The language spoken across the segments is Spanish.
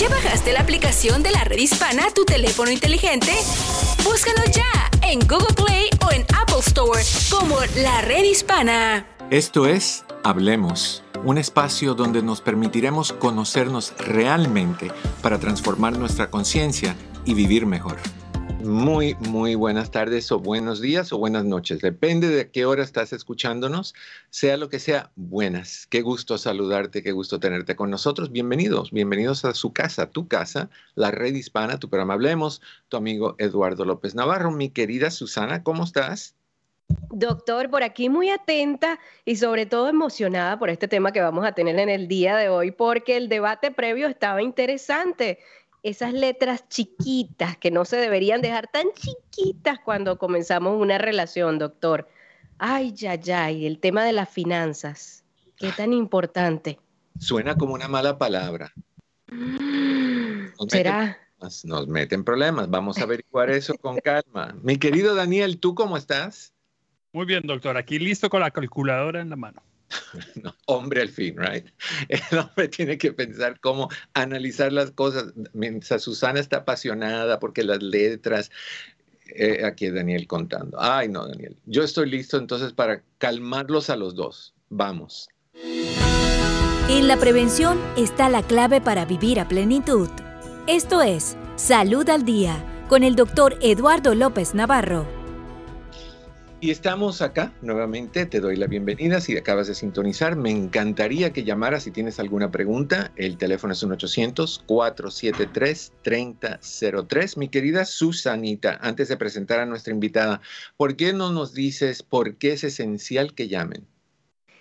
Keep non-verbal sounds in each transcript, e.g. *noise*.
¿Ya bajaste la aplicación de la red hispana a tu teléfono inteligente? Búscanos ya en Google Play o en Apple Store como la red hispana. Esto es Hablemos, un espacio donde nos permitiremos conocernos realmente para transformar nuestra conciencia y vivir mejor. Muy, muy buenas tardes o buenos días o buenas noches. Depende de qué hora estás escuchándonos, sea lo que sea, buenas. Qué gusto saludarte, qué gusto tenerte con nosotros. Bienvenidos, bienvenidos a su casa, tu casa, la red hispana, tu programa Hablemos, tu amigo Eduardo López Navarro. Mi querida Susana, ¿cómo estás? Doctor, por aquí muy atenta y sobre todo emocionada por este tema que vamos a tener en el día de hoy, porque el debate previo estaba interesante esas letras chiquitas que no se deberían dejar tan chiquitas cuando comenzamos una relación, doctor. Ay, ya, ya, y el tema de las finanzas, qué tan importante. Suena como una mala palabra. ¿Será? nos meten problemas. Vamos a *laughs* averiguar eso con calma. Mi querido Daniel, ¿tú cómo estás? Muy bien, doctor. Aquí listo con la calculadora en la mano. *laughs* hombre al fin, right? El hombre tiene que pensar cómo analizar las cosas. Mientras Susana está apasionada porque las letras. Eh, aquí Daniel contando. Ay, no, Daniel. Yo estoy listo entonces para calmarlos a los dos. Vamos. En la prevención está la clave para vivir a plenitud. Esto es Salud al Día con el doctor Eduardo López Navarro. Y estamos acá nuevamente, te doy la bienvenida. Si acabas de sintonizar, me encantaría que llamaras si tienes alguna pregunta. El teléfono es 1-800-473-3003. Mi querida Susanita, antes de presentar a nuestra invitada, ¿por qué no nos dices por qué es esencial que llamen?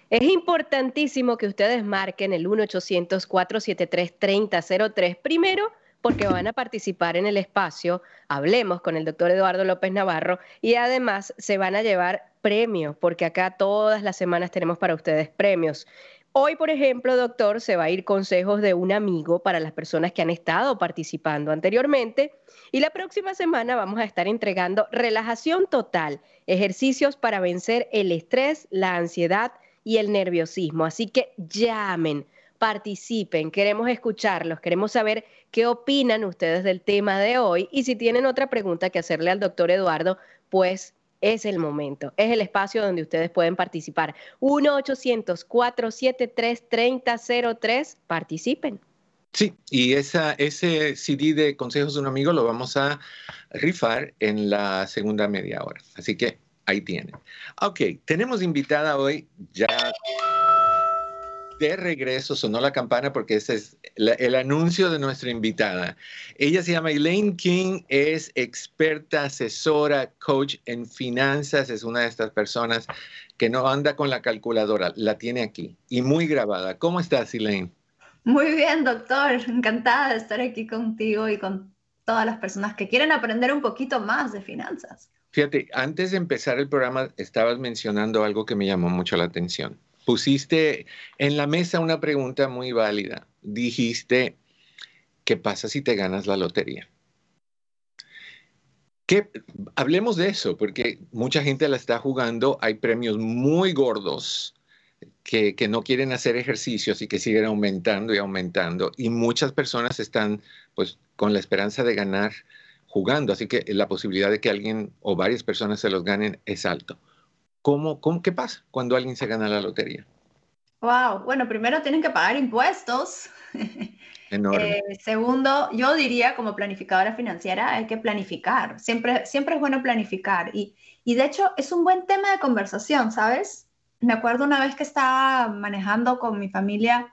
Es importantísimo que ustedes marquen el 1-800-473-3003 primero porque van a participar en el espacio, hablemos con el doctor Eduardo López Navarro y además se van a llevar premios, porque acá todas las semanas tenemos para ustedes premios. Hoy, por ejemplo, doctor, se va a ir consejos de un amigo para las personas que han estado participando anteriormente. Y la próxima semana vamos a estar entregando relajación total, ejercicios para vencer el estrés, la ansiedad y el nerviosismo. Así que llamen participen, queremos escucharlos, queremos saber qué opinan ustedes del tema de hoy y si tienen otra pregunta que hacerle al doctor Eduardo, pues es el momento, es el espacio donde ustedes pueden participar. 1-800-473-3003, participen. Sí, y esa, ese CD de Consejos de un Amigo lo vamos a rifar en la segunda media hora. Así que ahí tienen. Ok, tenemos invitada hoy ya de regreso sonó la campana porque ese es el anuncio de nuestra invitada. Ella se llama Elaine King, es experta, asesora, coach en finanzas, es una de estas personas que no anda con la calculadora, la tiene aquí y muy grabada. ¿Cómo estás, Elaine? Muy bien, doctor. Encantada de estar aquí contigo y con todas las personas que quieren aprender un poquito más de finanzas. Fíjate, antes de empezar el programa estabas mencionando algo que me llamó mucho la atención pusiste en la mesa una pregunta muy válida. Dijiste, ¿qué pasa si te ganas la lotería? ¿Qué? Hablemos de eso, porque mucha gente la está jugando, hay premios muy gordos que, que, no quieren hacer ejercicios y que siguen aumentando y aumentando, y muchas personas están pues con la esperanza de ganar jugando, así que la posibilidad de que alguien o varias personas se los ganen es alto. ¿Cómo, cómo, ¿Qué pasa cuando alguien se gana la lotería? Wow, bueno, primero tienen que pagar impuestos. *laughs* Eh, segundo, yo diría como planificadora financiera hay que planificar. Siempre, siempre es bueno planificar. Y, y de hecho es un buen tema de conversación, ¿sabes? Me acuerdo una vez que estaba manejando con mi familia,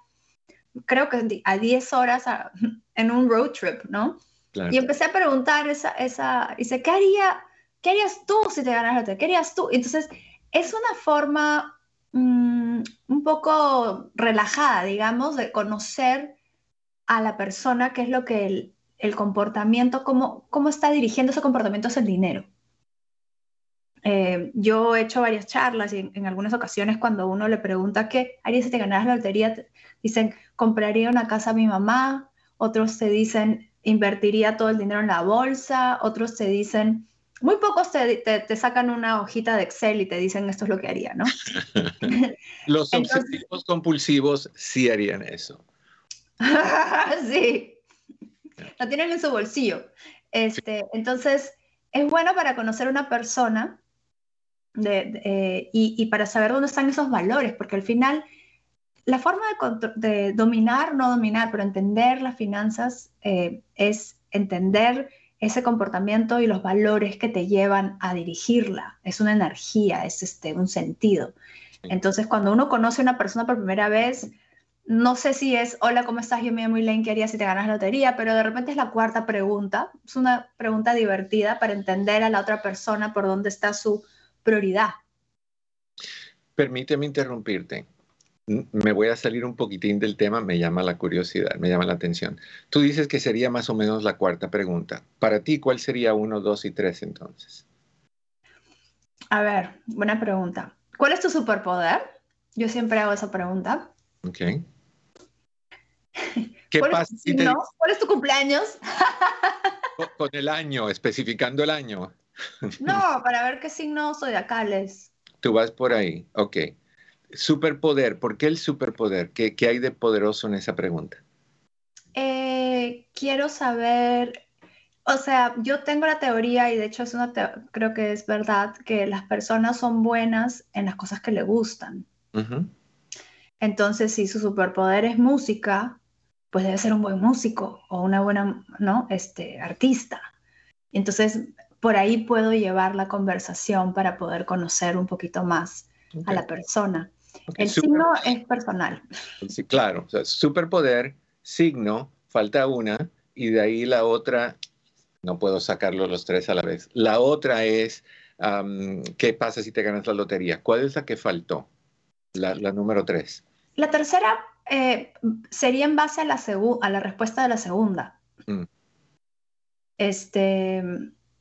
creo que a 10 horas *laughs* en un road trip, ¿no? Y empecé a preguntar esa, esa, dice, ¿qué haría, qué harías tú si te ganas la lotería? ¿Qué harías tú? Entonces, es una forma mm, un poco relajada, digamos, de conocer a la persona, qué es lo que el, comportamiento, cómo, cómo está dirigiendo ese comportamiento hacia el dinero. Eh, yo he hecho varias charlas y en, algunas ocasiones cuando uno le pregunta qué haría si te ganaras la lotería, dicen, compraría una casa a mi mamá, otros te dicen, invertiría todo el dinero en la bolsa, otros te dicen, muy pocos te, sacan una hojita de Excel y te dicen esto es lo que haría, ¿no? *laughs* Los obsesivos compulsivos sí harían eso. *laughs* sí. la tienen en su bolsillo. Este, Entonces, es bueno para conocer una persona eh, y, para saber dónde están esos valores, porque al final la forma de, dominar, no dominar, pero entender las finanzas eh, es entender ese comportamiento y los valores que te llevan a dirigirla. Es una energía, es este, un sentido. Entonces, cuando uno conoce a una persona por primera vez, no sé si es, hola, ¿cómo estás? Yo me llamo Elaine, ¿qué harías si te ganas la lotería? Pero de repente es la cuarta pregunta. Es una pregunta divertida para entender a la otra persona por dónde está su prioridad. Permíteme interrumpirte me voy a salir un poquitín del tema, me llama la curiosidad, me llama la atención. Tú dices que sería más o menos la cuarta pregunta. Para ti, ¿cuál sería uno, dos y tres entonces? A ver, buena pregunta. ¿Cuál es tu superpoder? Yo siempre hago esa pregunta. Ok. *laughs* ¿Qué ¿Cuál pasa es tu ¿Cuál es tu cumpleaños? Con el año, especificando el año. No, *laughs* para ver qué signo zodiacales. Tú vas por ahí, ok. Superpoder, ¿por qué el superpoder? ¿Qué, hay de poderoso en esa pregunta? Eh, quiero saber, o sea, yo tengo la teoría y de hecho es una creo que es verdad que las personas son buenas en las cosas que le gustan. Entonces, si su superpoder es música, pues debe ser un buen músico o una buena, ¿no? Este, artista. Entonces, por ahí puedo llevar la conversación para poder conocer un poquito más a la persona. El signo es personal. Sí, claro. superpoder, signo, falta una, y de ahí la otra, no puedo sacarlo los tres a la vez. La otra es, ¿qué pasa si te ganas la lotería? ¿Cuál es la que faltó? La, número tres. La tercera eh, sería en base a la, a la respuesta de la segunda. Mm. Este,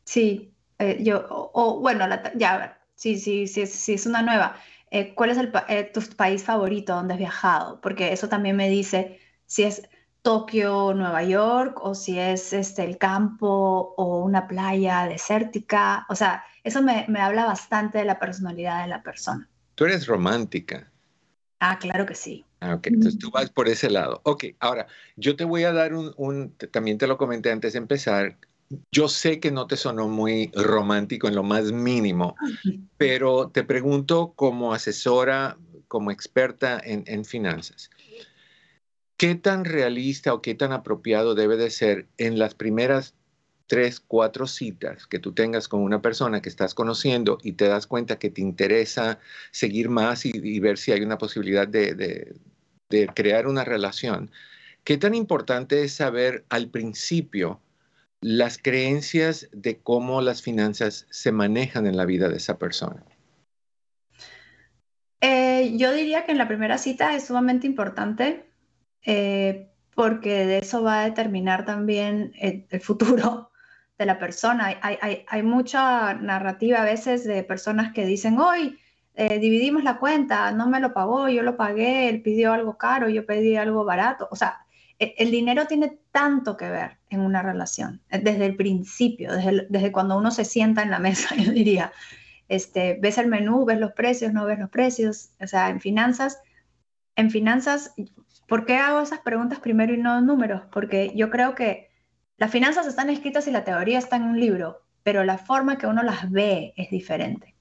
sí, eh, yo, o, bueno, ya, sí, sí, sí, sí, es una nueva. Eh, cuál es eh, tu país favorito donde has viajado, porque eso también me dice si es Tokio, Nueva York, o si es este, el campo o una playa desértica. O sea, eso me, habla bastante de la personalidad de la persona. Tú eres romántica. Ah, claro que sí. Ah, ok, entonces tú vas por ese lado. Ok, ahora, yo te voy a dar un, un, también te lo comenté antes de empezar, yo sé que no te sonó muy romántico en lo más mínimo, pero te pregunto como asesora, como experta en, finanzas, ¿qué tan realista o qué tan apropiado debe de ser en las primeras tres, cuatro citas que tú tengas con una persona que estás conociendo y te das cuenta que te interesa seguir más y, ver si hay una posibilidad de crear una relación? ¿Qué tan importante es saber al principio? Las creencias de cómo las finanzas se manejan en la vida de esa persona? Eh, yo diría que en la primera cita es sumamente importante eh, porque de eso va a determinar también el, futuro de la persona. Hay, mucha narrativa a veces de personas que dicen, hoy eh, dividimos la cuenta, no me lo pagó, yo lo pagué, él pidió algo caro, yo pedí algo barato. O sea, el dinero tiene tanto que ver en una relación, eh, desde el principio, desde, cuando uno se sienta en la mesa, *laughs* yo diría, este, ves el menú, ves los precios, no ves los precios, o sea, en finanzas, en finanzas, ¿por qué hago esas preguntas primero y no números? Porque yo creo que las finanzas están escritas y la teoría está en un libro, pero la forma que uno las ve es diferente.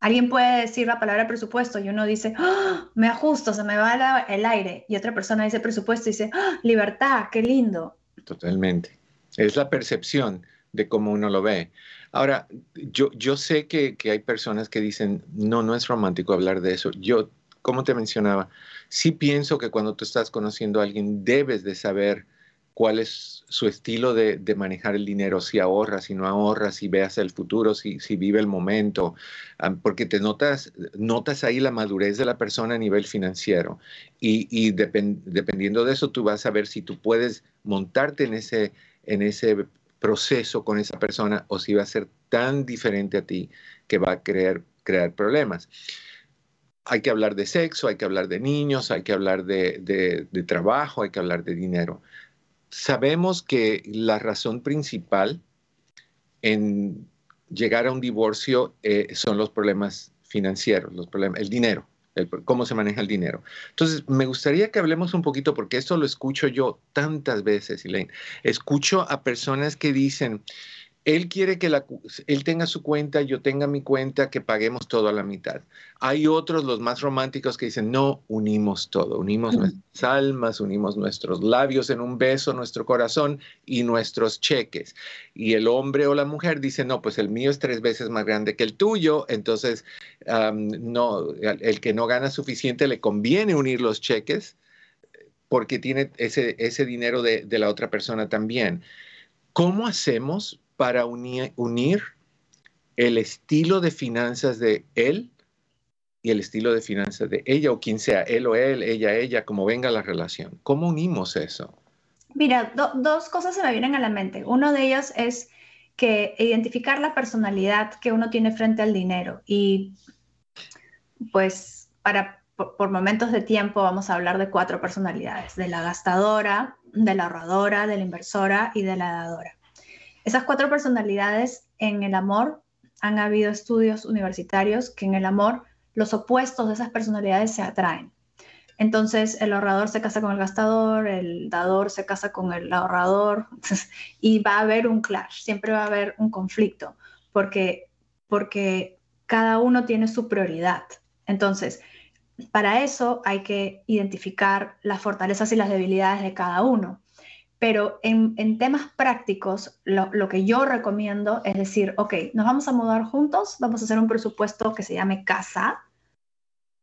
Alguien puede decir la palabra presupuesto y uno dice, ¡Ah! me ajusto, se me va el aire. Y otra persona dice presupuesto y dice, ¡Ah! libertad, qué lindo. Totalmente. Es la percepción de cómo uno lo ve. Ahora, yo, yo sé que, que hay personas que dicen, no, no es romántico hablar de eso. Yo, como te mencionaba, sí pienso que cuando tú estás conociendo a alguien debes de saber cuál es su estilo de, manejar el dinero, si ahorra, si no ahorra, si ve hacia el futuro, si, vive el momento, porque te notas, notas ahí la madurez de la persona a nivel financiero. Y, dependiendo de eso tú vas a ver si tú puedes montarte en ese, en ese proceso con esa persona o si va a ser tan diferente a ti que va a crear, crear problemas. Hay que hablar de sexo, hay que hablar de niños, hay que hablar de, trabajo, hay que hablar de dinero sabemos que la razón principal en llegar a un divorcio eh, son los problemas financieros, los problemas, el dinero, cómo se maneja el dinero. Entonces, me gustaría que hablemos un poquito, porque esto lo escucho yo tantas veces, Elaine. Escucho a personas que dicen, él quiere que él tenga su cuenta, yo tenga mi cuenta, que paguemos todo a la mitad. Hay otros, los más románticos, que dicen, no, unimos todo, unimos nuestras almas, unimos nuestros labios en un beso, nuestro corazón y nuestros cheques. Y el hombre o la mujer dice, no, pues el mío es tres veces más grande que el tuyo, entonces no, el que no gana suficiente le conviene unir los cheques porque tiene ese, ese dinero de, de la otra persona también. ¿Cómo hacemos para unir, el estilo de finanzas de él y el estilo de finanzas de ella o quien sea, él o él, ella, ella, como venga la relación. ¿Cómo unimos eso? Mira, dos cosas se me vienen a la mente. Uno de ellos es que identificar la personalidad que uno tiene frente al dinero y pues para por momentos de tiempo vamos a hablar de cuatro personalidades, de la gastadora, de la ahorradora, de la inversora y de la dadora. Esas cuatro personalidades en el amor, han habido estudios universitarios que en el amor los opuestos de esas personalidades se atraen. Entonces el ahorrador se casa con el gastador, el dador se casa con el ahorrador *laughs* y va a haber un clash, siempre va a haber un conflicto porque, porque cada uno tiene su prioridad. Entonces, para eso hay que identificar las fortalezas y las debilidades de cada uno. Pero en, temas prácticos, lo, que yo recomiendo es decir, ok, nos vamos a mudar juntos, vamos a hacer un presupuesto que se llame casa,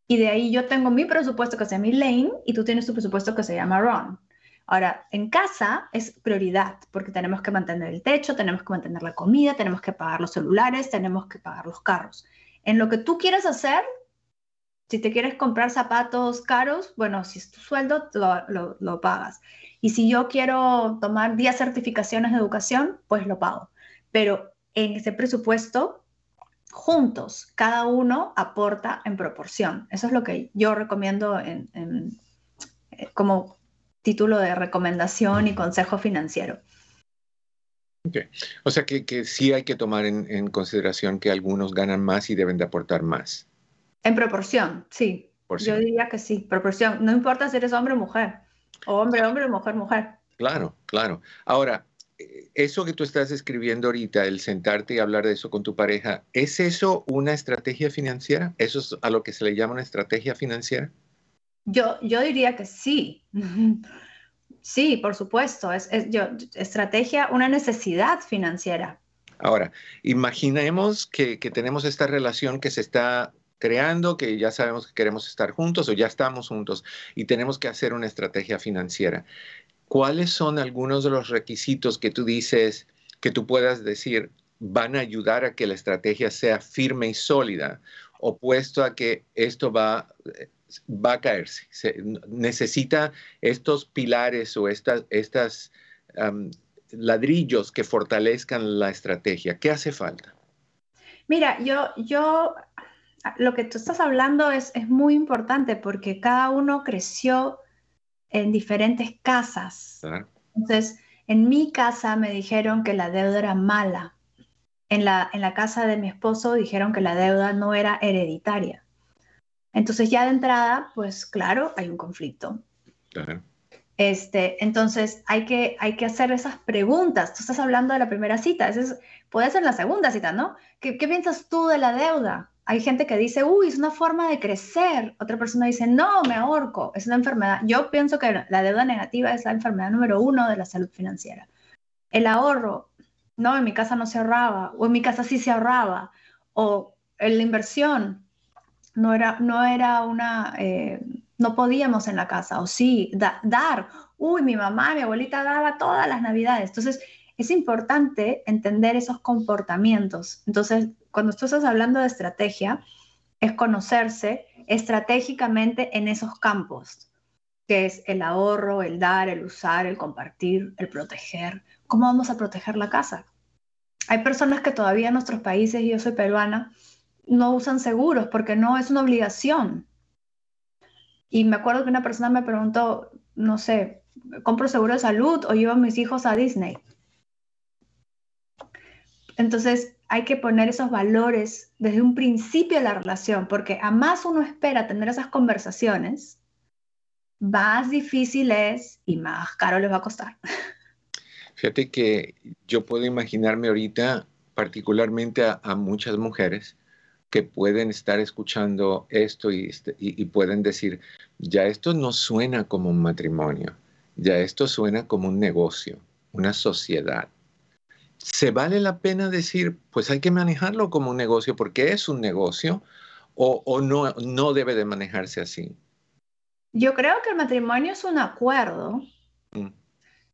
y de ahí yo tengo mi presupuesto que se llama Lane y tú tienes tu presupuesto que se llama Ron. Ahora, en casa es prioridad porque tenemos que mantener el techo, tenemos que mantener la comida, tenemos que pagar los celulares, tenemos que pagar los carros. En lo que tú quieres hacer, si te quieres comprar zapatos caros, bueno, si es tu sueldo, lo, lo pagas. Y si yo quiero tomar 10 certificaciones de educación, pues lo pago. Pero en ese presupuesto, juntos, cada uno aporta en proporción. Eso es lo que yo recomiendo en, eh, como título de recomendación y consejo financiero. O sea que, que, sí hay que tomar en, en, consideración que algunos ganan más y deben de aportar más. En proporción, sí. Yo diría que sí, proporción. No importa si eres hombre o mujer. Hombre, hombre, mujer, mujer. Claro, claro. Ahora, eh, eso que tú estás escribiendo ahorita, el sentarte y hablar de eso con tu pareja, ¿es eso una estrategia financiera? ¿Eso es a lo que se le llama una estrategia financiera? Yo, yo diría que sí. *laughs* Sí, por supuesto. Es, yo, estrategia, una necesidad financiera. Ahora, imaginemos que, que tenemos esta relación que se está creando, que ya sabemos que queremos estar juntos o ya estamos juntos y tenemos que hacer una estrategia financiera. ¿Cuáles son algunos de los requisitos que tú dices, que tú puedas decir, van a ayudar a que la estrategia sea firme y sólida, opuesto a que esto va, va a caerse? necesita estos pilares o estas, estas ladrillos que fortalezcan la estrategia. ¿Qué hace falta? Mira, yo, yo lo que tú estás hablando es, es muy importante porque cada uno creció en diferentes casas. Entonces, en mi casa me dijeron que la deuda era mala. En la, en la casa de mi esposo dijeron que la deuda no era hereditaria. Entonces ya de entrada, pues claro, hay un conflicto. Este, entonces hay que, hay que hacer esas preguntas. Tú estás hablando de la primera cita, es, puede ser la segunda cita, ¿no? ¿Qué, ¿Qué piensas tú de la deuda? Hay gente que dice, uy, es una forma de crecer. Otra persona dice, no, me ahorco, es una enfermedad. Yo pienso que la deuda negativa es la enfermedad número uno de la salud financiera. El ahorro, no, en mi casa no se ahorraba, o en mi casa sí se ahorraba, o la inversión, no era, no era una, eh, no podíamos en la casa, o sí, dar, uy, mi mamá, mi abuelita daba todas las navidades. Entonces, es importante entender esos comportamientos. Entonces, cuando tú estás hablando de estrategia, es conocerse estratégicamente en esos campos, que es el ahorro, el dar, el usar, el compartir, el proteger. ¿Cómo vamos a proteger la casa? Hay personas que todavía en nuestros países, y yo soy peruana, no usan seguros porque no es una obligación. Y me acuerdo que una persona me preguntó, no sé, ¿compro seguro de salud o llevo a mis hijos a Disney? Entonces, hay que poner esos valores desde un principio de la relación, porque a más uno espera tener esas conversaciones, más difícil es y más caro les va a costar. Fíjate que yo puedo imaginarme ahorita particularmente a, muchas mujeres que pueden estar escuchando esto este, y, y, pueden decir, ya esto no suena como un matrimonio, ya esto suena como un negocio, una sociedad. ¿Se vale la pena decir, pues hay que manejarlo como un negocio porque es un negocio o, no, no debe de manejarse así? Yo creo que el matrimonio es un acuerdo. Mm.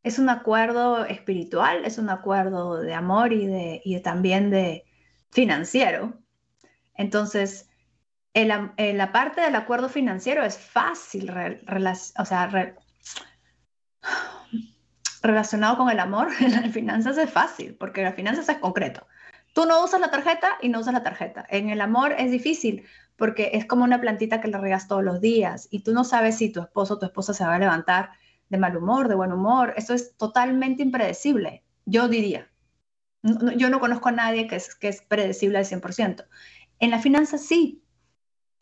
Es un acuerdo espiritual, es un acuerdo de amor y, de, y también de financiero. Entonces, la parte del acuerdo financiero es fácil, o sea, relacionado con el amor, *laughs* en las finanzas es fácil, porque las finanzas es concreto. Tú no usas la tarjeta y no usas la tarjeta. En el amor es difícil porque es como una plantita que le regas todos los días y tú no sabes si tu esposo o tu esposa se va a levantar de mal humor, de buen humor. Eso es totalmente impredecible, yo diría. yo no conozco a nadie que es, que es predecible al 100%. En la finanza sí.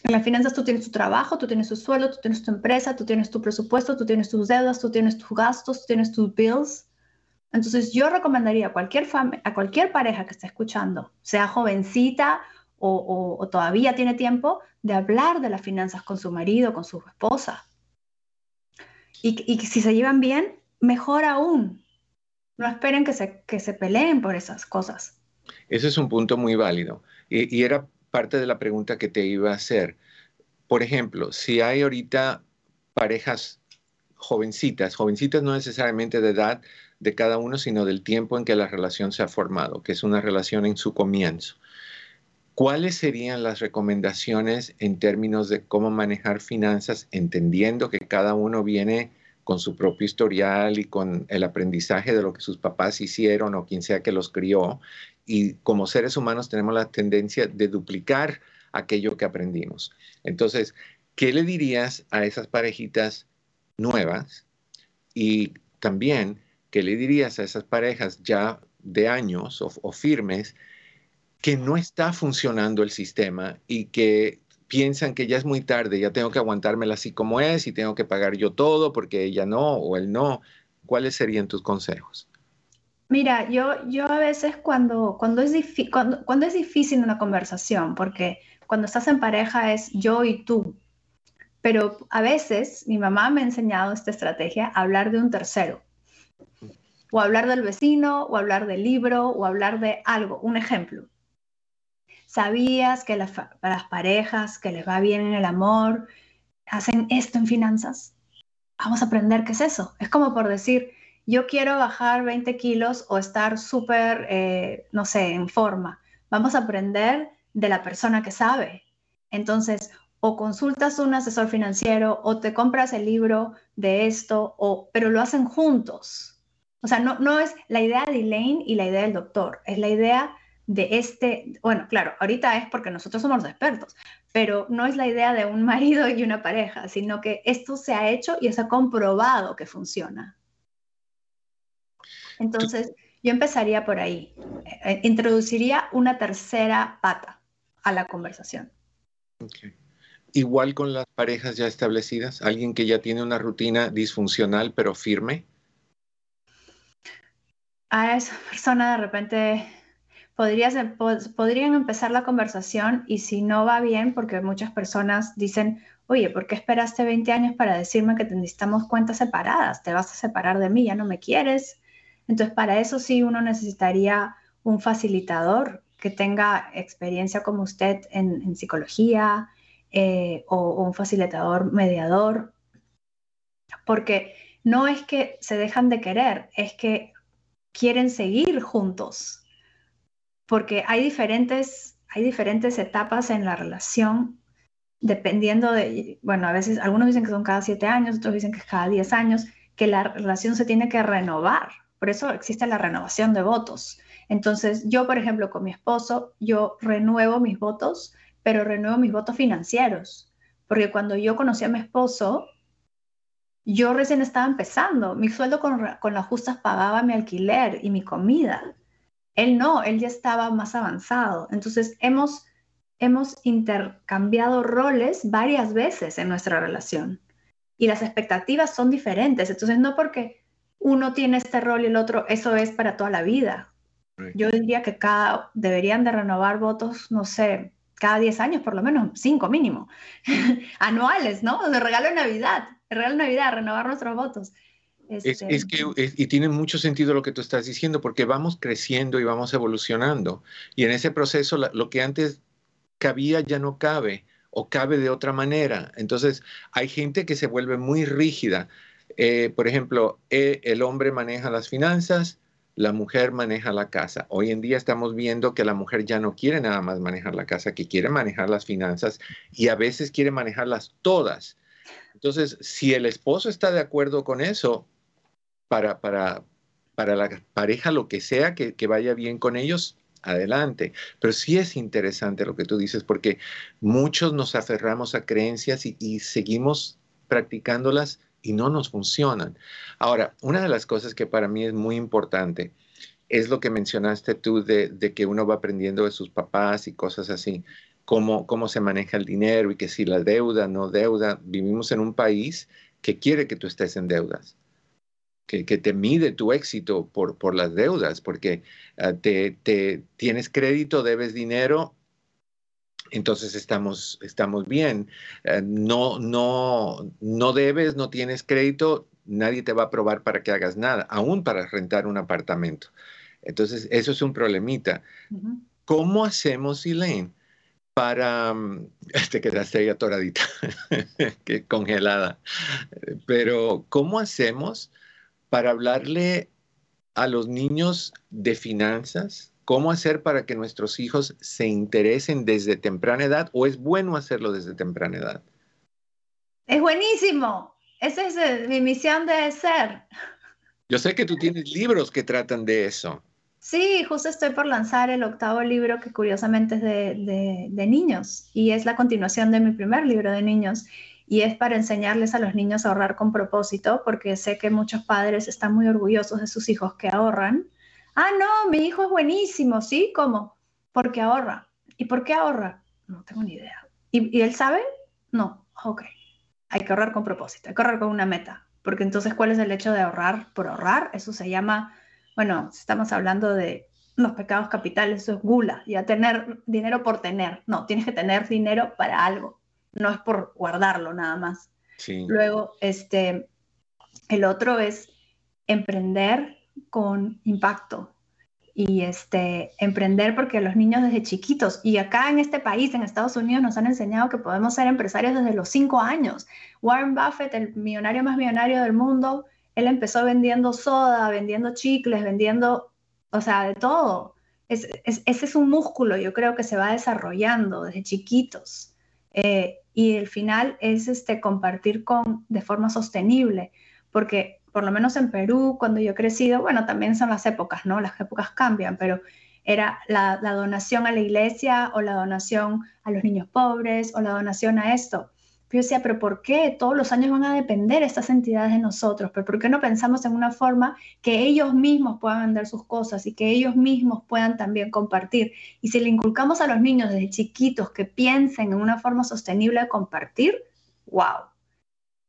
En las finanzas tú tienes tu trabajo, tú tienes tu sueldo, tú tienes tu empresa, tú tienes tu presupuesto, tú tienes tus deudas, tú tienes tus gastos, tú tienes tus bills. Entonces yo recomendaría a cualquier, a cualquier pareja que esté escuchando, sea jovencita o, todavía tiene tiempo, de hablar de las finanzas con su marido, con su esposa. Y, si se llevan bien, mejor aún. No esperen que se, que se peleen por esas cosas. Ese es un punto muy válido. Y era parte de la pregunta que te iba a hacer. Por ejemplo, si hay ahorita parejas jovencitas, jovencitas no necesariamente de edad de cada uno, sino del tiempo en que la relación se ha formado, que es una relación en su comienzo. ¿Cuáles serían las recomendaciones en términos de cómo manejar finanzas, entendiendo que cada uno viene con su propio historial y con el aprendizaje de lo que sus papás hicieron o quien sea que los crió y como seres humanos tenemos la tendencia de duplicar aquello que aprendimos. Entonces, ¿qué le dirías a esas parejitas nuevas? Y también, ¿qué le dirías a esas parejas ya de años o, firmes que no está funcionando el sistema y que piensan que ya es muy tarde, ya tengo que aguantármela así como es y tengo que pagar yo todo porque ella no o él no? ¿Cuáles serían tus consejos? Mira, yo, yo a veces cuando, cuando, es cuando, cuando es difícil una conversación, porque cuando estás en pareja es yo y tú, pero a veces mi mamá me ha enseñado esta estrategia, hablar de un tercero, o hablar del vecino, o hablar del libro, o hablar de algo, un ejemplo. ¿Sabías que las, las parejas que les va bien en el amor hacen esto en finanzas? Vamos a aprender qué es eso. Es como por decir, yo quiero bajar 20 kilos o estar súper, eh, no sé, en forma. Vamos a aprender de la persona que sabe. Entonces, o consultas un asesor financiero o te compras el libro de esto, o, pero lo hacen juntos. O sea, no, no es la idea de Elaine y la idea del doctor, es la idea de este, bueno, claro, ahorita es porque nosotros somos expertos, pero no es la idea de un *laughs* marido y una pareja, sino que esto se ha hecho y se ha comprobado que funciona. Entonces, yo empezaría por ahí. Eh, introduciría una tercera pata a la conversación. Igual con las parejas ya establecidas, alguien que ya tiene una rutina disfuncional pero firme. A esa persona de repente podrían empezar la conversación y si no va bien, porque muchas personas dicen, oye, ¿por qué esperaste 20 años para decirme que necesitamos cuentas separadas? Te vas a separar de mí, ya no me quieres. Entonces, para eso sí uno necesitaría un facilitador que tenga experiencia como usted en, psicología eh, o, un facilitador mediador, porque no es que se dejan de querer, es que quieren seguir juntos, porque hay diferentes, hay diferentes etapas en la relación dependiendo de, bueno, a veces algunos dicen que son cada siete años, otros dicen que es cada diez años, que la relación se tiene que renovar por eso existe la renovación de votos. Entonces, yo, por ejemplo, con mi esposo, yo renuevo mis votos, pero renuevo mis votos financieros. Porque cuando yo conocí a mi esposo, yo recién estaba empezando. Mi sueldo con, con las justas pagaba mi alquiler y mi comida. Él no, él ya estaba más avanzado. Entonces hemos, hemos intercambiado roles varias veces en nuestra relación y las expectativas son diferentes. Entonces no porque uno tiene este rol y el otro, eso es para toda la vida. Yo diría que cada, deberían de renovar votos, no sé, cada 10 años por lo menos, 5 mínimo, *laughs* anuales, ¿no? De regalo de Navidad, de regalo de Navidad, renovar nuestros votos. Es, este que, y tiene mucho sentido lo que tú estás diciendo, porque vamos creciendo y vamos evolucionando. Y en ese proceso, lo que antes cabía ya no cabe o cabe de otra manera. Entonces, hay gente que se vuelve muy rígida. Eh, por ejemplo, eh, el hombre maneja las finanzas, la mujer maneja la casa. Hoy en día estamos viendo que la mujer ya no quiere nada más manejar la casa, que quiere manejar las finanzas y a veces quiere manejarlas todas. Entonces, si el esposo está de acuerdo con eso, para, para, para la pareja, lo que sea, que, que vaya bien con ellos, adelante. Pero sí es interesante lo que tú dices, porque muchos nos aferramos a creencias y, seguimos practicándolas y no nos funcionan. Ahora, una de las cosas que para mí es muy importante es lo que mencionaste tú de, que uno va aprendiendo de sus papás y cosas así, cómo, cómo se maneja el dinero y que si la deuda, no deuda. Vivimos en un país que quiere que tú estés en deudas que, te mide tu éxito por, por las deudas, porque ah, te, tienes crédito, debes dinero, entonces estamos, estamos bien. Ah, no, no, no debes, no tienes crédito, nadie te va a aprobar para que hagas nada, aún para rentar un apartamento. Entonces, eso es un problemita. ¿Cómo hacemos, Elaine, para... Mm, *laughs* te quedaste ahí atoradita, *laughs* que congelada. Pero, ¿cómo hacemos para hablarle a los niños de finanzas? ¿Cómo hacer para que nuestros hijos se interesen desde temprana edad o es bueno hacerlo desde temprana edad? Es buenísimo. Esa es eh, mi misión de ser. Yo sé que tú tienes *laughs* libros que tratan de eso. Sí, justo estoy por lanzar el octavo libro que curiosamente es de, de niños y es la continuación de mi primer libro de niños y es para enseñarles a los niños a ahorrar con propósito, porque sé que muchos padres están muy orgullosos de sus hijos que ahorran. Ah, no, mi hijo es buenísimo, ¿sí? ¿Cómo? Porque ahorra. ¿Y por qué ahorra? No tengo ni idea. ¿Y, él sabe? No. Ok. Hay que ahorrar con propósito, hay que ahorrar con una meta, porque entonces, ¿cuál es el hecho de ahorrar por ahorrar? Eso se llama, bueno, estamos hablando de los pecados capitales, eso es gula, a tener dinero por tener. No, tienes que tener dinero para algo no es por guardarlo nada más. Luego, este, el otro es emprender con impacto y este, emprender porque los niños desde chiquitos, y acá en este país, en Estados Unidos, nos han enseñado que podemos ser empresarios desde los cinco años. Warren Buffett, el millonario más millonario del mundo, él empezó vendiendo soda, vendiendo chicles, vendiendo, o sea, de todo. ese es un músculo, yo creo que se va desarrollando desde chiquitos. Eh, y el final es este, compartir con, de forma sostenible, porque por lo menos en Perú, cuando yo he crecido, bueno, también son las épocas, ¿no? Las épocas cambian, pero era la, donación a la iglesia o la donación a los niños pobres o la donación a esto. Yo decía, pero ¿por qué todos los años van a depender estas entidades de nosotros? ¿Pero por qué no pensamos en una forma que ellos mismos puedan vender sus cosas y que ellos mismos puedan también compartir? Y si le inculcamos a los niños desde chiquitos que piensen en una forma sostenible de compartir, wow.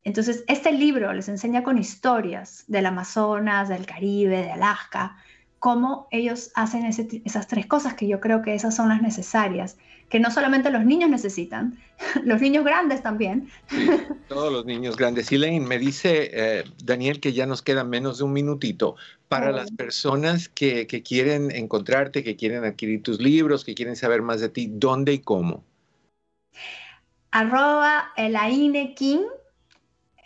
Entonces, este libro les enseña con historias del Amazonas, del Caribe, de Alaska, cómo ellos hacen esas tres cosas que yo creo que esas son las necesarias, que no solamente los niños necesitan, *laughs* los niños grandes también. todos los niños grandes. Elaine, me dice eh, Daniel que ya nos queda menos de un minutito. Para las personas que, que, quieren encontrarte, que quieren adquirir tus libros, que quieren saber más de ti, ¿dónde y cómo? Arroba Elaine King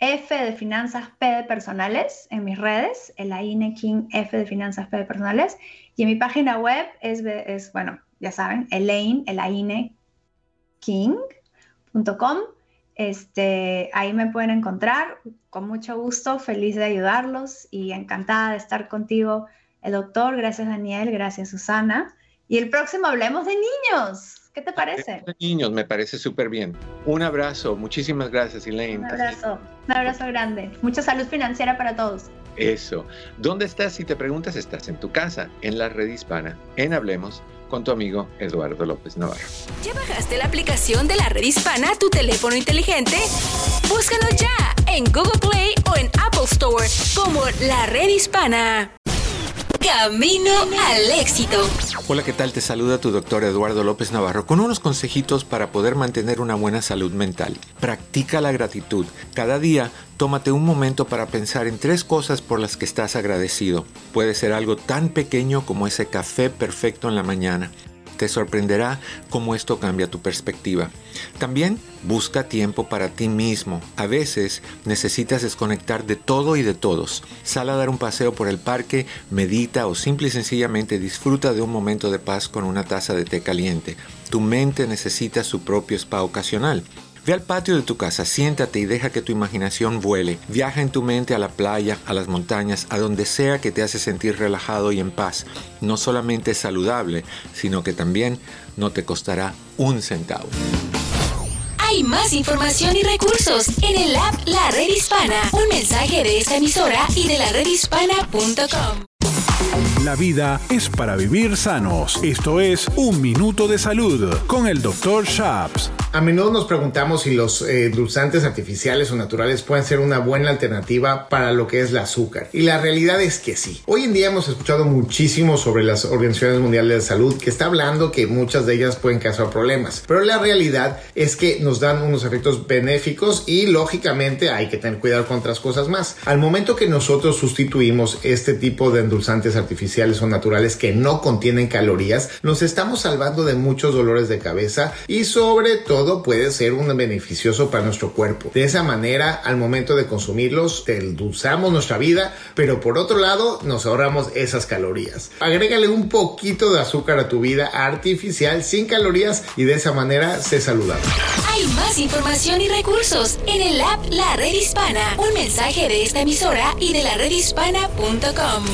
F de finanzas P de personales en mis redes, el AINE King F de finanzas P de personales. Y en mi página web es, bueno, ya saben, Elaine, el King.com. Este, ahí me pueden encontrar con mucho gusto, feliz de ayudarlos y encantada de estar contigo, el doctor. Gracias Daniel, gracias Susana. Y el próximo hablemos de niños. ¿Qué te parece? Niños, me parece súper bien. Un abrazo, muchísimas gracias, Elaine. Un abrazo, un abrazo grande. Mucha salud financiera para todos. Eso. ¿Dónde estás? Si te preguntas, estás en tu casa, en la red hispana, en Hablemos con tu amigo Eduardo López Navarro. ¿Ya bajaste la aplicación de la red hispana a tu teléfono inteligente? Búscalo ya en Google Play o en Apple Store como la red hispana. Camino al éxito. Hola, ¿qué tal? Te saluda tu doctor Eduardo López Navarro con unos consejitos para poder mantener una buena salud mental. Practica la gratitud. Cada día tómate un momento para pensar en tres cosas por las que estás agradecido. Puede ser algo tan pequeño como ese café perfecto en la mañana te sorprenderá cómo esto cambia tu perspectiva. También busca tiempo para ti mismo. A veces necesitas desconectar de todo y de todos. Sal a dar un paseo por el parque, medita o simple y sencillamente disfruta de un momento de paz con una taza de té caliente. Tu mente necesita su propio spa ocasional. Ve al patio de tu casa, siéntate y deja que tu imaginación vuele. Viaja en tu mente a la playa, a las montañas, a donde sea que te hace sentir relajado y en paz. No solamente es saludable, sino que también no te costará un centavo. Hay más información y recursos en el app La Red Hispana. Un mensaje de esta emisora y de la redhispana.com. La vida es para vivir sanos. Esto es Un Minuto de Salud con el Dr. Shaps. A menudo nos preguntamos si los eh, endulzantes artificiales o naturales pueden ser una buena alternativa para lo que es el azúcar. Y la realidad es que sí. Hoy en día hemos escuchado muchísimo sobre las organizaciones mundiales de salud que está hablando que muchas de ellas pueden causar problemas. Pero la realidad es que nos dan unos efectos benéficos y lógicamente hay que tener cuidado con otras cosas más. Al momento que nosotros sustituimos este tipo de endulzantes artificiales o naturales que no contienen calorías, nos estamos salvando de muchos dolores de cabeza y sobre puede ser un beneficioso para nuestro cuerpo. De esa manera, al momento de consumirlos, endulzamos nuestra vida, pero por otro lado, nos ahorramos esas calorías. Agrégale un poquito de azúcar a tu vida artificial sin calorías y de esa manera sé saludable. Hay más información y recursos en el app La Red Hispana. Un mensaje de esta emisora y de la redhispana.com.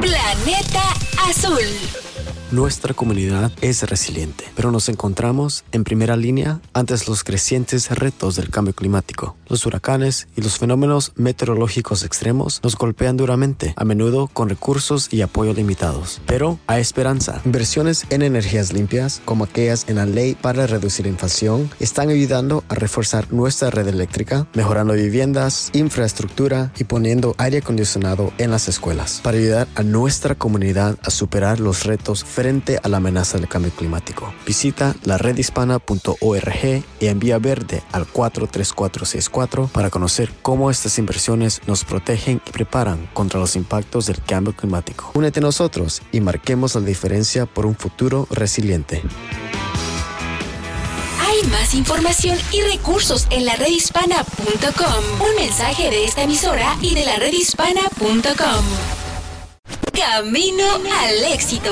Planeta Azul. Nuestra comunidad es resiliente, pero nos encontramos en primera línea ante los crecientes retos del cambio climático. Los huracanes y los fenómenos meteorológicos extremos nos golpean duramente, a menudo con recursos y apoyo limitados. Pero hay esperanza. Inversiones en energías limpias, como aquellas en la ley para reducir inflación, están ayudando a reforzar nuestra red eléctrica, mejorando viviendas, infraestructura y poniendo aire acondicionado en las escuelas, para ayudar a nuestra comunidad a superar los retos frente a la amenaza del cambio climático. Visita la redhispana.org y envía verde al 43464 para conocer cómo estas inversiones nos protegen y preparan contra los impactos del cambio climático. Únete a nosotros y marquemos la diferencia por un futuro resiliente. Hay más información y recursos en la redhispana.com. Un mensaje de esta emisora y de la redhispana.com. Camino al éxito.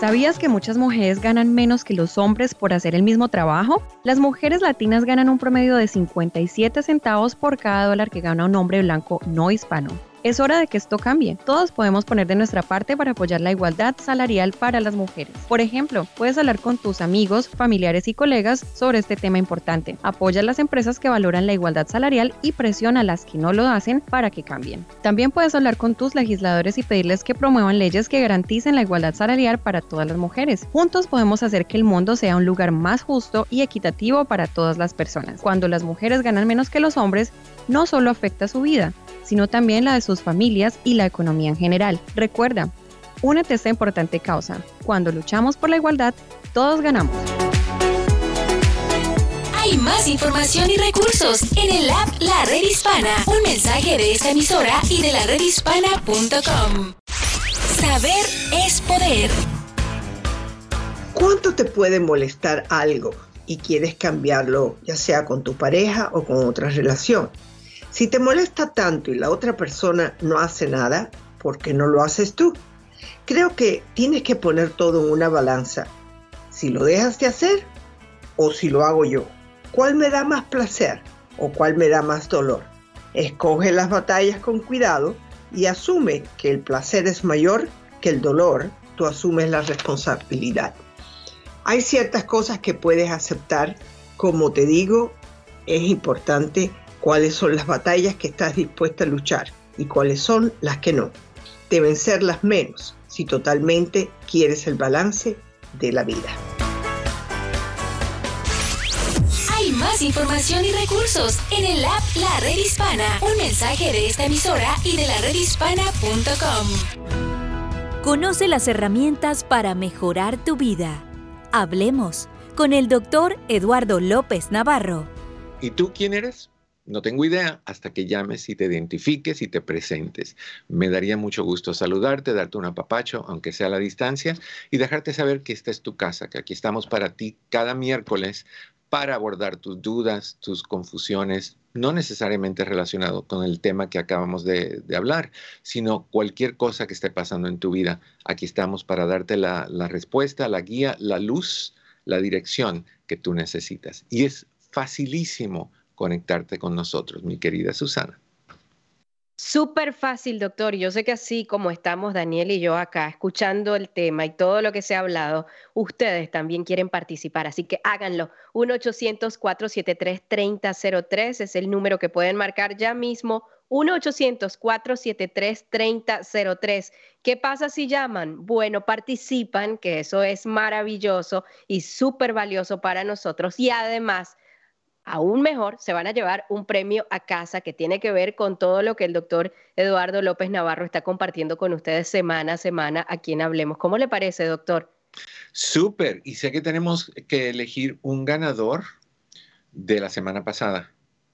¿Sabías que muchas mujeres ganan menos que los hombres por hacer el mismo trabajo? Las mujeres latinas ganan un promedio de 57 centavos por cada dólar que gana un hombre blanco no hispano. Es hora de que esto cambie. Todos podemos poner de nuestra parte para apoyar la igualdad salarial para las mujeres. Por ejemplo, puedes hablar con tus amigos, familiares y colegas sobre este tema importante. Apoya a las empresas que valoran la igualdad salarial y presiona a las que no lo hacen para que cambien. También puedes hablar con tus legisladores y pedirles que promuevan leyes que garanticen la igualdad salarial para todas las mujeres. Juntos podemos hacer que el mundo sea un lugar más justo y equitativo para todas las personas. Cuando las mujeres ganan menos que los hombres, no solo afecta su vida, sino también la de sus familias y la economía en general. Recuerda, únete a esta importante causa. Cuando luchamos por la igualdad, todos ganamos. Hay más información y recursos en el app La Red Hispana. Un mensaje de esta emisora y de la redhispana.com. Saber es poder. ¿Cuánto te puede molestar algo y quieres cambiarlo, ya sea con tu pareja o con otra relación? Si te molesta tanto y la otra persona no hace nada, ¿por qué no lo haces tú? Creo que tienes que poner todo en una balanza. Si lo dejas de hacer o si lo hago yo. ¿Cuál me da más placer o cuál me da más dolor? Escoge las batallas con cuidado y asume que el placer es mayor que el dolor. Tú asumes la responsabilidad. Hay ciertas cosas que puedes aceptar. Como te digo, es importante cuáles son las batallas que estás dispuesta a luchar. y cuáles son las que no. Deben ser las menos si totalmente quieres el balance de la vida. Hay más información y recursos en el app La Red Hispana. Un mensaje de esta emisora y de la redhispana.com. Conoce las herramientas para mejorar tu vida. Hablemos con el doctor Eduardo López Navarro. ¿Y tú quién eres? No tengo idea hasta que llames y te identifiques y te presentes. Me daría mucho gusto saludarte, darte un apapacho, aunque sea a la distancia, y dejarte saber que esta es tu casa, que aquí estamos para ti cada miércoles para abordar tus dudas, tus confusiones, no necesariamente relacionado con el tema que acabamos de, hablar, sino cualquier cosa que esté pasando en tu vida. Aquí estamos para darte la, la respuesta, la guía, la luz, la dirección que tú necesitas. Y es facilísimo conectarte con nosotros, mi querida Susana. Súper fácil, doctor. Yo sé que así como estamos Daniel y yo acá escuchando el tema y todo lo que se ha hablado, ustedes también quieren participar, así que háganlo. 1-800-473-3003 es el número que pueden marcar ya mismo. 1-800-473-3003. ¿Qué pasa si llaman? Bueno, participan, que eso es maravilloso y súper valioso para nosotros. Y además aún mejor, se van a llevar un premio a casa que tiene que ver con todo lo que el doctor Eduardo López Navarro está compartiendo con ustedes semana a semana a quien Hablemos. ¿Cómo le parece, doctor? Súper. Y sé que tenemos que elegir un ganador de la semana pasada.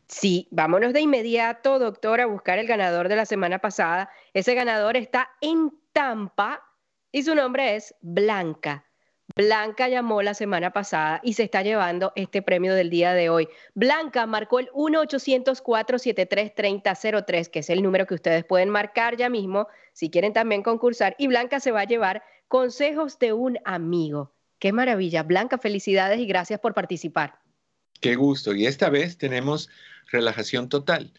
Sí, vámonos de inmediato, doctor, a buscar el ganador de la semana pasada. Ese ganador está en Tampa y su nombre es Blanca. Blanca llamó la semana pasada y se está llevando este premio del día de hoy. Blanca marcó el 1-800-473-3003, que es el número que ustedes pueden marcar ya mismo si quieren también concursar. Y Blanca se va a llevar consejos de un amigo. Qué maravilla. Blanca, felicidades y gracias por participar. Qué gusto. Y esta vez tenemos relajación total.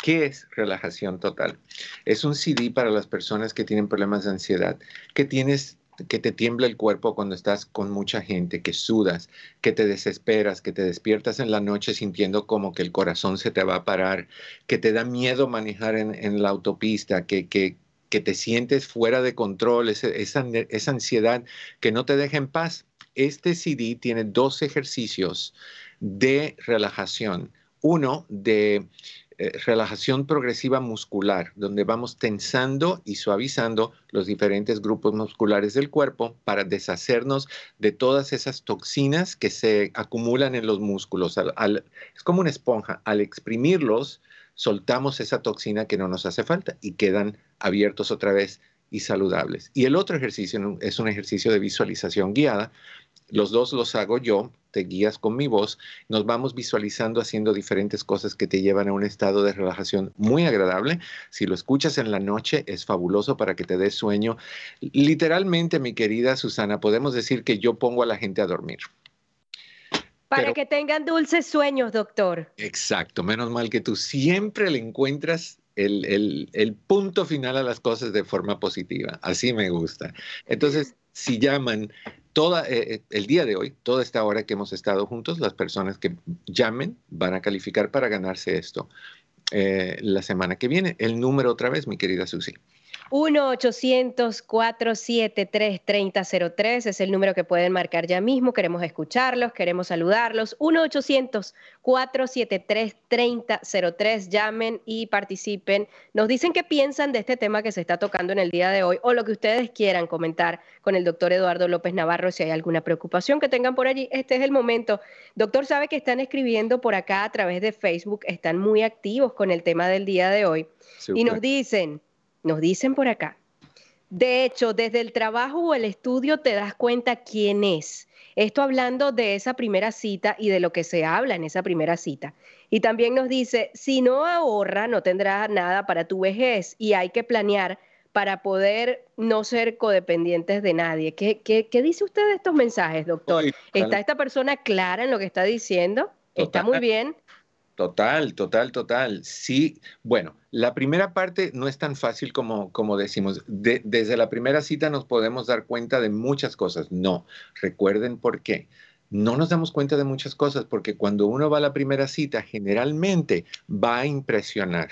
¿Qué es relajación total? Es un CD para las personas que tienen problemas de ansiedad, que tienes que te tiembla el cuerpo cuando estás con mucha gente, que sudas, que te desesperas, que te despiertas en la noche sintiendo como que el corazón se te va a parar, que te da miedo manejar en, la autopista, que, que, te sientes fuera de control, esa, esa ansiedad que no te deja en paz. Este CD tiene dos ejercicios de relajación. Uno de eh, relajación progresiva muscular, donde vamos tensando y suavizando los diferentes grupos musculares del cuerpo para deshacernos de todas esas toxinas que se acumulan en los músculos. es como una esponja, al exprimirlos, soltamos esa toxina que no nos hace falta y quedan abiertos otra vez y saludables. Y el otro ejercicio es un ejercicio de visualización guiada. Los dos los hago yo te guías con mi voz, nos vamos visualizando haciendo diferentes cosas que te llevan a un estado de relajación muy agradable. Si lo escuchas en la noche, es fabuloso para que te des sueño. Literalmente, mi querida Susana, podemos decir que yo pongo a la gente a dormir. Para que tengan dulces sueños, doctor. Exacto, menos mal que tú siempre le encuentras el, el, el, punto final a las cosas de forma positiva. Así me gusta. Entonces, si llaman toda, eh, eh, el día de hoy, toda esta hora que hemos estado juntos, las personas que llamen van a calificar para ganarse esto eh, la semana que viene. El número otra vez, mi querida Susi. 1-800-473-3003 es el número que pueden marcar ya mismo. Queremos escucharlos, queremos saludarlos. 1-800-473-3003. Llamen y participen. Nos dicen qué piensan de este tema que se está tocando en el día de hoy o lo que ustedes quieran comentar con el doctor Eduardo López Navarro. Si hay alguna preocupación que tengan por allí, este es el momento. Doctor, sabe que están escribiendo por acá a través de Facebook, están muy activos con el tema del día de hoy. Y nos dicen, nos dicen por acá. De hecho, desde el trabajo o el estudio te das cuenta quién es. Esto hablando de esa primera cita y de lo que se habla en esa primera cita. Y también nos dice, si no ahorra, no tendrá nada para tu vejez y hay que planear para poder no ser codependientes de nadie. ¿Qué, qué, dice usted de estos mensajes, doctor? ¿Está esta persona clara en lo que está diciendo? Está muy bien. Total, total, total. Sí, bueno, la primera parte no es tan fácil como, como decimos. desde la primera cita nos podemos dar cuenta de muchas cosas. No, recuerden por qué. No nos damos cuenta de muchas cosas porque cuando uno va a la primera cita, generalmente va a impresionar.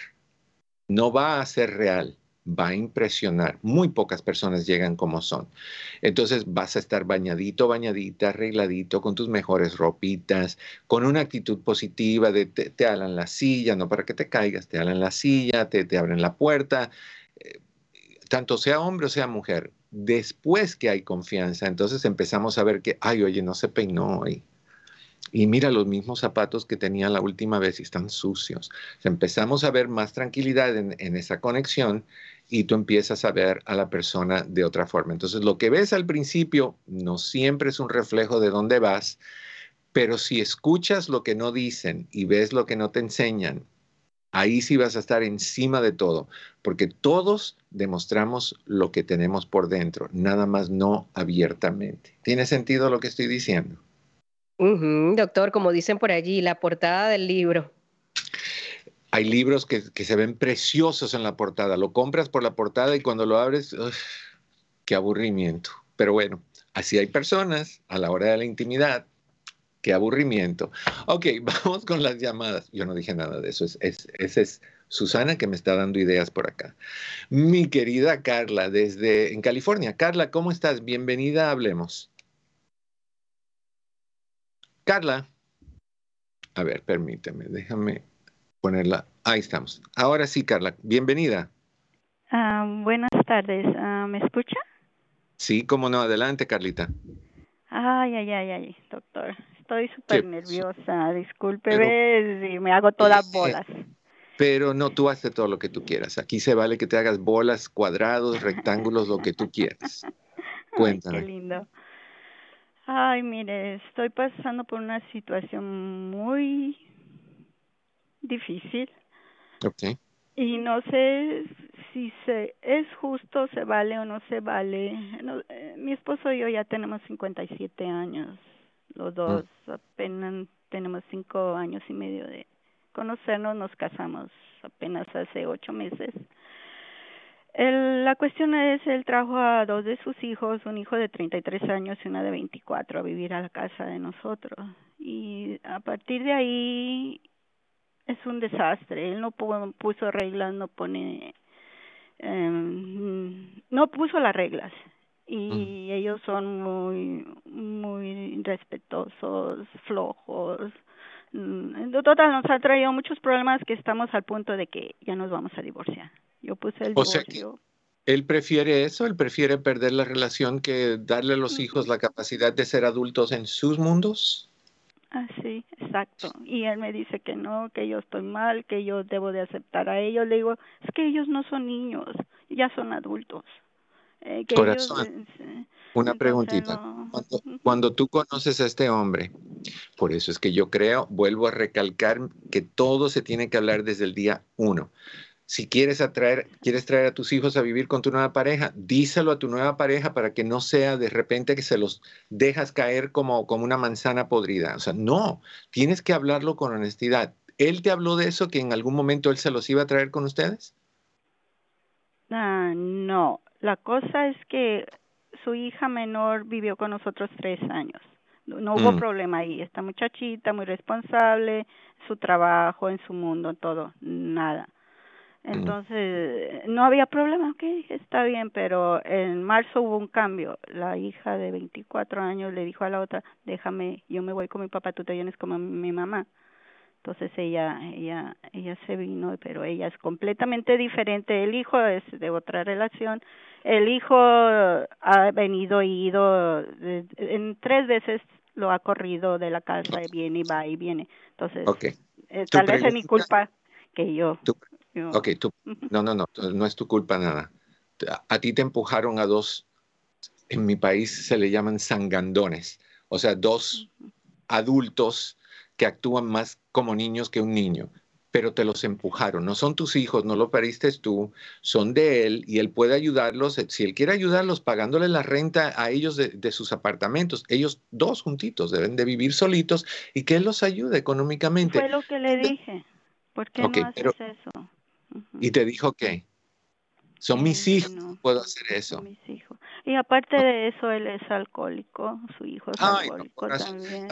no va a ser real, va a impresionar. Muy pocas personas llegan como son. Entonces vas a estar bañadito, bañadita, arregladito, con tus mejores ropitas, con una actitud positiva de te, te alan la silla, no para que te caigas, te alan la silla, te, te abren la puerta, eh, tanto sea hombre o sea mujer. Después que hay confianza, entonces empezamos a ver que, ay, oye, no se peinó hoy y mira los mismos zapatos que tenía la última vez y están sucios. empezamos a ver más tranquilidad en, esa conexión y tú empiezas a ver a la persona de otra forma. Entonces, lo que ves al principio no siempre es un reflejo de dónde vas, pero si escuchas lo que no dicen y ves lo que no te enseñan, ahí sí vas a estar encima de todo, porque todos demostramos lo que tenemos por dentro, nada más no abiertamente. ¿Tiene sentido lo que estoy diciendo? doctor, como dicen por allí, la portada del libro. Hay libros que, se ven preciosos en la portada. Lo compras por la portada y cuando lo abres, qué aburrimiento. Pero bueno, así hay personas a la hora de la intimidad. Qué aburrimiento. Ok, *laughs* vamos con las llamadas. Yo no dije nada de eso. Es, es, esa es Susana que me está dando ideas por acá. Mi querida Carla, desde en California. Carla, ¿cómo estás? Bienvenida Hablemos. Carla. A ver, permíteme, déjame ponerla. Ahí estamos. Ahora sí, Carla, bienvenida. Ah, buenas tardes. Ah, ¿Me escucha? Sí, cómo no. Adelante, Carlita. Ay, ay, ay, ay, doctor. Estoy súper nerviosa. Discúlpeme si me hago todas *laughs* bolas. Pero no, tú haces todo lo que tú quieras. Aquí se vale que te hagas bolas, cuadrados, rectángulos, lo que tú quieras. *laughs* Cuéntame. qué lindo. Ay, mire, estoy pasando por una situación muy difícil. Okay. Y no sé si se es justo, se vale o no se vale. Eh, mi esposo y yo ya tenemos 57 años. Los dos mm. apenas tenemos cinco años y medio de conocernos. Nos casamos apenas hace ocho meses. El, la cuestión es, él trajo a dos de sus hijos, un hijo de 33 años y una de 24, a vivir a la casa de nosotros. Y a partir de ahí es un desastre. Él no puso reglas, no pone, eh, no puso las reglas. Y ellos son muy, muy respetuosos, flojos. En total, nos ha traído muchos problemas que estamos al punto de que ya nos vamos a divorciar. Yo puse el o Sea que él prefiere eso, él prefiere perder la relación que darle a los hijos la capacidad de ser adultos en sus mundos. Ah, sí, exacto. Y él me dice que no, que yo estoy mal, que yo debo de aceptar a ellos. Le digo, es que ellos no son niños, ya son adultos. Eh, Corazón, eh, una preguntita. Cuando, cuando, tú conoces a este hombre, por eso es que yo creo, vuelvo a recalcar que todo se tiene que hablar desde el día uno si quieres atraer, quieres traer a tus hijos a vivir con tu nueva pareja, díselo a tu nueva pareja para que no sea de repente que se los dejas caer como, como una manzana podrida. O sea, no, tienes que hablarlo con honestidad. ¿Él te habló de eso, que en algún momento él se los iba a traer con ustedes? Ah, no, la cosa es que su hija menor vivió con nosotros tres años. No hubo mm. problema ahí. Esta muchachita muy responsable, su trabajo, en su mundo, todo, nada. Entonces, no había problema, ok, está bien, pero en marzo hubo un cambio. La hija de 24 años le dijo a la otra, déjame, yo me voy con mi papá, tú te vienes con mi mamá. Entonces ella, ella, ella se vino, pero ella es completamente diferente. El hijo es de otra relación. El hijo ha venido y ido, en tres veces lo ha corrido de la casa, y viene y va y viene. Entonces, eh, tal vez es mi culpa que yo. Ok, tú, no, no, no, no es tu culpa nada. A, ti te empujaron a dos, en mi país se le llaman sangandones, o sea, dos adultos que actúan más como niños que un niño, pero te los empujaron. No son tus hijos, no lo pariste tú, son de él y él puede ayudarlos. Si él quiere ayudarlos pagándole la renta a ellos de, sus apartamentos, ellos dos juntitos deben de vivir solitos y que él los ayude económicamente. Fue lo que le dije. ¿Por qué no haces eso? Y te dijo que son mis hijos, no, puedo hacer eso. Mis hijos. Y aparte de eso, él es alcohólico, su hijo es alcohólico también.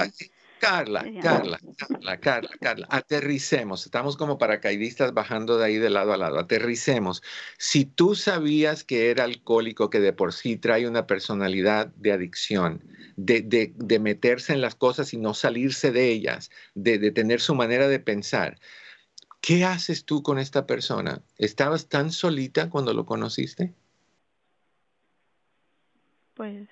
Carla, Carla, Carla, Carla, Carla, aterricemos. Estamos como paracaidistas bajando de ahí de lado a lado. Aterricemos. Si tú sabías que era alcohólico, que de por sí trae una personalidad de adicción, de, de, de meterse en las cosas y no salirse de ellas, de, de tener su manera de pensar, ¿qué haces tú con esta persona? ¿Estabas tan solita cuando lo conociste? Pues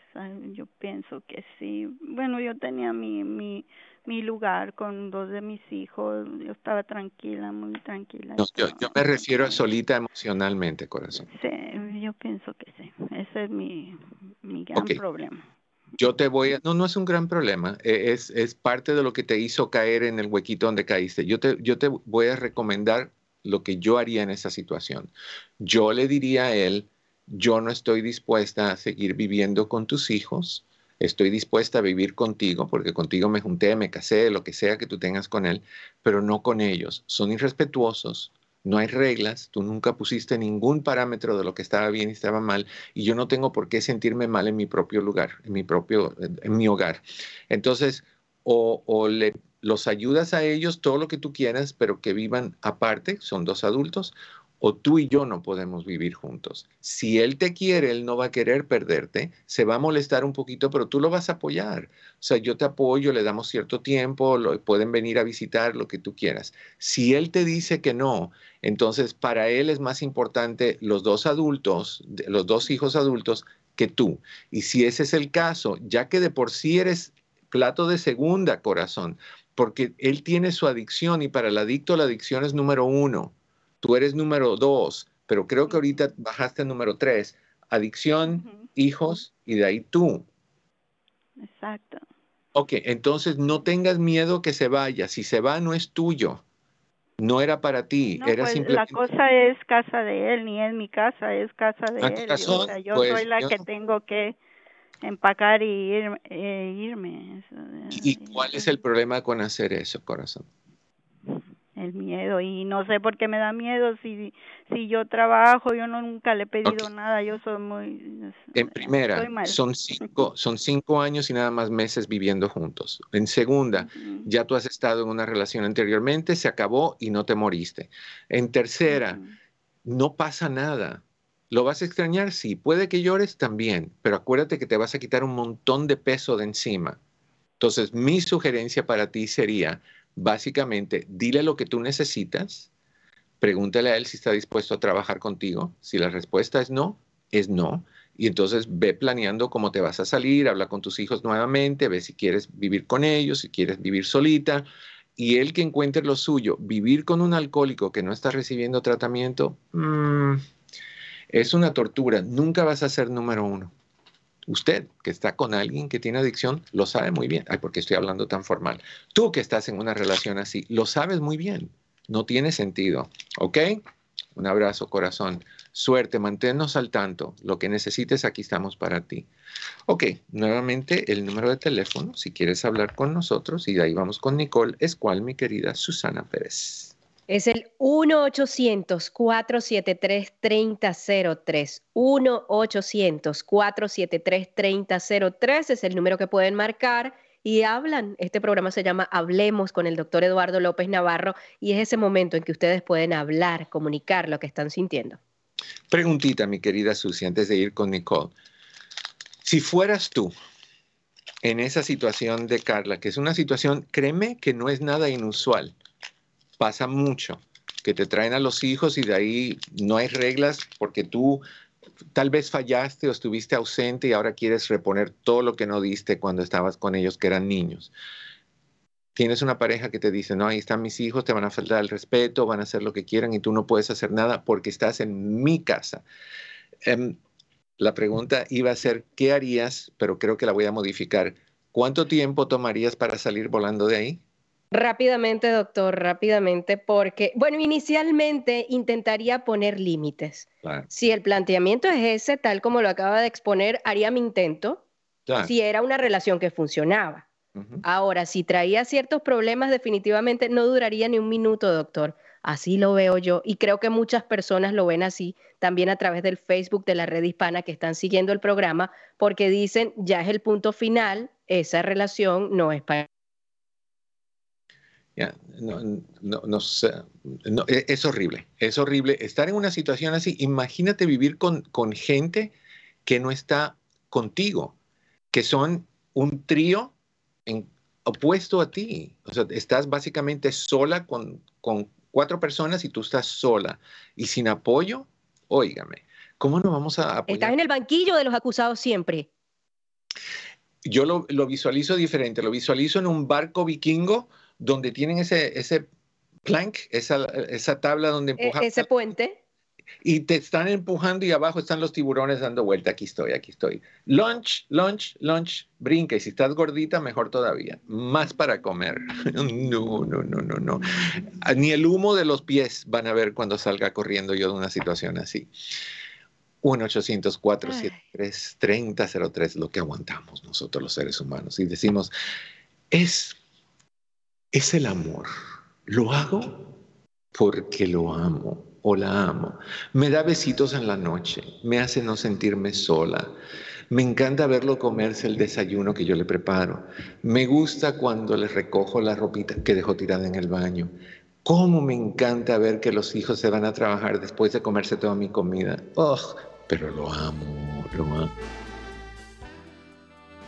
yo pienso que sí. Bueno, yo tenía mi, mi, mi lugar con dos de mis hijos. Yo estaba tranquila, muy tranquila. yo, yo, me refiero a solita emocionalmente, corazón. Sí, yo pienso que sí. Ese es mi, mi gran problema. Yo te voy a... No, no es un gran problema. E, es, es parte de lo que te hizo caer en el huequito donde caíste. Yo te, yo te voy a recomendar lo que yo haría en esa situación. Yo le diría a él yo no estoy dispuesta a seguir viviendo con tus hijos, estoy dispuesta a vivir contigo, porque contigo me junté, me casé, lo que sea que tú tengas con él, pero no con ellos. Son irrespetuosos, no hay reglas, tú nunca pusiste ningún parámetro de lo que estaba bien y estaba mal, y yo no tengo por qué sentirme mal en mi propio lugar, en mi propio, en mi hogar. Entonces, o, le, los ayudas a ellos todo lo que tú quieras, pero que vivan aparte, son dos adultos, o tú y yo no podemos vivir juntos. Si él te quiere, él no va a querer perderte, se va a molestar un poquito, pero tú lo vas a apoyar. O sea, yo te apoyo, le damos cierto tiempo, lo, pueden venir a visitar, lo que tú quieras. Si él te dice que no, entonces para él es más importante los dos adultos, los dos hijos adultos, que tú. Y si ese es el caso, ya que de por sí eres plato de segunda corazón, porque él tiene su adicción y para el adicto la adicción es número uno tú eres número dos, pero creo que ahorita bajaste a número tres. Adicción, hijos y de ahí tú. Exacto. Ok, entonces no tengas miedo que se vaya. Si se va, no es tuyo. No era para ti, era pues simplemente... La cosa es casa de él, ni es mi casa, es casa de él. o sea, yo pues, soy la que tengo que empacar y e irme. ¿Y cuál es el problema con hacer eso, corazón? El miedo y no sé por qué me da miedo si si yo trabajo yo no nunca le he pedido nada yo soy muy en primera son cinco *laughs* son cinco años y nada más meses viviendo juntos. En segunda ya tú has estado en una relación anteriormente se acabó y no te moriste. En tercera no pasa nada. ¿Lo vas a extrañar? Sí. Puede que llores también, pero acuérdate que te vas a quitar un montón de peso de encima. Entonces, mi sugerencia para ti sería, básicamente, dile lo que tú necesitas, pregúntale a él si está dispuesto a trabajar contigo. Si la respuesta es no, es no. Y entonces ve planeando cómo te vas a salir, habla con tus hijos nuevamente, ve si quieres vivir con ellos, si quieres vivir solita. Y él que encuentre lo suyo, vivir con un alcohólico que no está recibiendo tratamiento, mm, es una tortura. Nunca vas a ser número uno. Usted que está con alguien que tiene adicción lo sabe muy bien. Ay, porque estoy hablando tan formal. Tú que estás en una relación así, lo sabes muy bien. No tiene sentido. ¿Ok? Un abrazo, corazón. Suerte, manténnos al tanto. Lo que necesites, aquí estamos para ti. Ok, nuevamente el número de teléfono, si quieres hablar con nosotros, y de ahí vamos con Nicole, es cual, mi querida Susana Pérez. Es el 1-800-473-3003. 1-800-473-3003 es el número que pueden marcar y hablan. Este programa se llama Hablemos con el doctor Eduardo López Navarro y es ese momento en que ustedes pueden hablar, comunicar lo que están sintiendo. Preguntita, mi querida Susi, antes de ir con Nicole. Si fueras tú en esa situación de Carla, que es una situación, créeme que no es nada inusual pasa mucho, que te traen a los hijos y de ahí no hay reglas porque tú tal vez fallaste o estuviste ausente y ahora quieres reponer todo lo que no diste cuando estabas con ellos que eran niños. Tienes una pareja que te dice, no, ahí están mis hijos, te van a faltar el respeto, van a hacer lo que quieran y tú no puedes hacer nada porque estás en mi casa. Em, la pregunta iba a ser, ¿qué harías? Pero creo que la voy a modificar. ¿Cuánto tiempo tomarías para salir volando de ahí? Rápidamente, doctor, rápidamente, porque, bueno, inicialmente intentaría poner límites. Si el planteamiento es ese, tal como lo acaba de exponer, haría mi intento si era una relación que funcionaba. Ahora, si traía ciertos problemas, definitivamente no duraría ni un minuto, doctor. Así lo veo yo y creo que muchas personas lo ven así también a través del Facebook de la red hispana que están siguiendo el programa porque dicen ya es el punto final, esa relación no es para no, no, e, es horrible, es horrible estar en una situación así. Imagínate vivir con, con gente que no está contigo, que son un trío en, opuesto a ti. O sea, estás básicamente sola con, con cuatro personas y tú estás sola y sin apoyo. Óigame, ¿cómo no vamos a apoyar? Estás en el banquillo de los acusados siempre. Yo lo, lo visualizo diferente, lo visualizo en un barco vikingo donde tienen ese, ese plank, esa, esa tabla donde e, empujan. Ese puente. Y te están empujando y abajo están los tiburones dando vuelta. Aquí estoy, aquí estoy. Lunch, lunch, lunch, brinca. Y si estás gordita, mejor todavía. Más para comer. *laughs* No, no, no, no, no. Ni el humo de los pies van a ver cuando salga corriendo yo de una situación así. 1-800-473-3003, lo que aguantamos nosotros los seres humanos. Y decimos, es es el amor. Lo hago porque lo amo o la amo. Me da besitos en la noche, me hace no sentirme sola. Me encanta verlo comerse el desayuno que yo le preparo. Me gusta cuando le recojo la ropita que dejó tirada en el baño. Cómo me encanta ver que los hijos se van a trabajar después de comerse toda mi comida. Oh, pero lo amo, lo amo.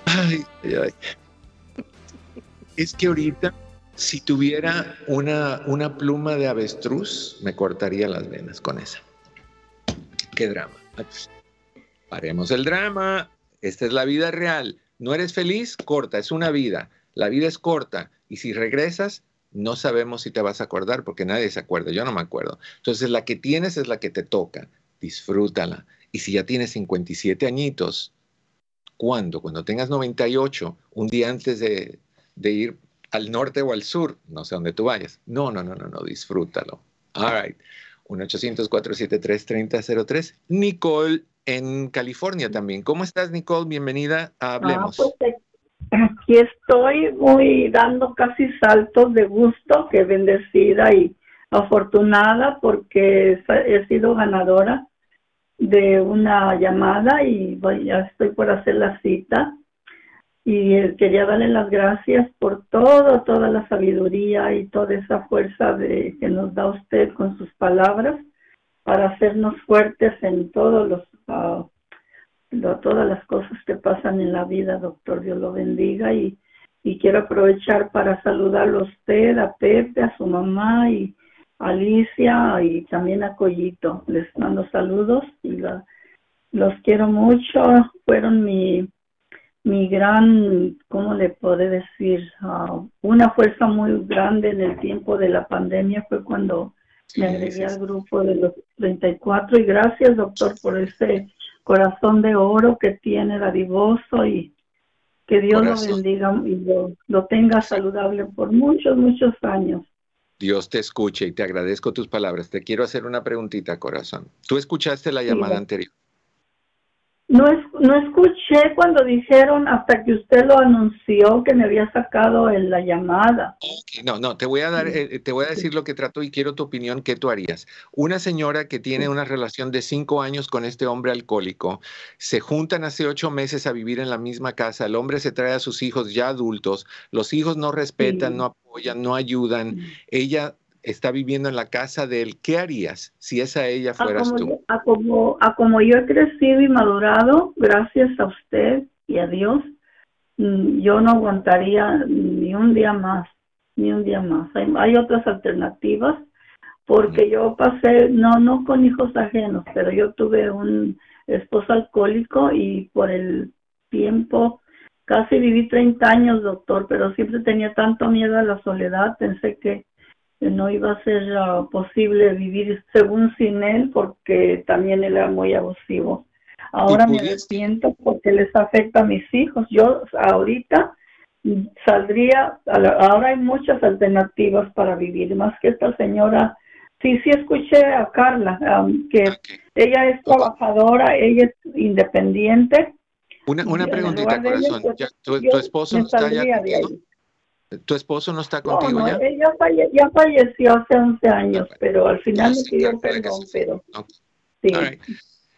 Ay, ay, ay. Es que ahorita si tuviera una, una pluma de avestruz, me cortaría las venas con esa. Qué drama. Paremos el drama. Esta es la vida real. ¿No eres feliz? Corta, es una vida. La vida es corta. Y si regresas, no sabemos si te vas a acordar porque nadie se acuerda. Yo no me acuerdo. Entonces, la que tienes es la que te toca. Disfrútala. Y si ya tienes 57 añitos, ¿cuándo? Cuando tengas 98, un día antes de, de ir al norte o al sur, no sé dónde tú vayas. No, no, no, no, no, disfrútalo. All right. 1-800-473-3003. Nicole en California también. ¿Cómo estás, Nicole? Bienvenida a Hablemos. Ah, pues, aquí estoy muy dando casi saltos de gusto, que bendecida y afortunada porque he sido ganadora de una llamada y ya estoy por hacer la cita y quería darle las gracias por todo, toda la sabiduría y toda esa fuerza de, que nos da usted con sus palabras para hacernos fuertes en todos los, uh, todas las cosas que pasan en la vida, doctor. Dios lo bendiga y, y quiero aprovechar para saludarlo a usted, a Pepe, a su mamá y a Alicia y también a Collito. Les mando saludos y los quiero mucho. Fueron mi mi gran, ¿cómo le puedo decir? Ah, una fuerza muy grande en el tiempo de la pandemia fue cuando me agregué al grupo de los 34 y gracias doctor por ese corazón de oro que tiene dadivoso y que Dios lo bendiga y lo, tenga saludable por muchos, muchos años. Dios te escuche y te agradezco tus palabras. Te quiero hacer una preguntita, corazón. ¿Tú escuchaste la llamada anterior? No, no escuché cuando dijeron hasta que usted lo anunció que me había sacado en la llamada. No, no, te voy a dar, eh, te voy a decir lo que trato y quiero tu opinión. ¿Qué tú harías? Una señora que tiene una relación de cinco años con este hombre alcohólico, se juntan hace ocho meses a vivir en la misma casa. El hombre se trae a sus hijos ya adultos. Los hijos no respetan, no apoyan, no ayudan. Ella está viviendo en la casa de él, ¿qué harías si esa ella fueras tú? a, como, a como yo he crecido y madurado, gracias a usted y a Dios, mm, yo no aguantaría ni un día más, ni un día más. Hay, otras alternativas, porque yo pasé, no, no con hijos ajenos, pero yo tuve un esposo alcohólico y por el tiempo, casi viví 30 años, doctor, pero siempre tenía tanto miedo a la soledad, pensé que no iba a ser ah, posible vivir según sin él porque también él era muy abusivo. Ahora me arrepiento porque les afecta a mis hijos. Yo ahorita saldría, ahora hay muchas alternativas para vivir, más que esta señora. Sí, sí escuché a Carla, que ella es trabajadora, ella es independiente. Una, una preguntita, corazón. Pues, ¿Tu, esposo está ya ¿Tu esposo no está contigo no, ya? ya falleció hace 11 años, pero al final me pidió perdón, pero... Sí.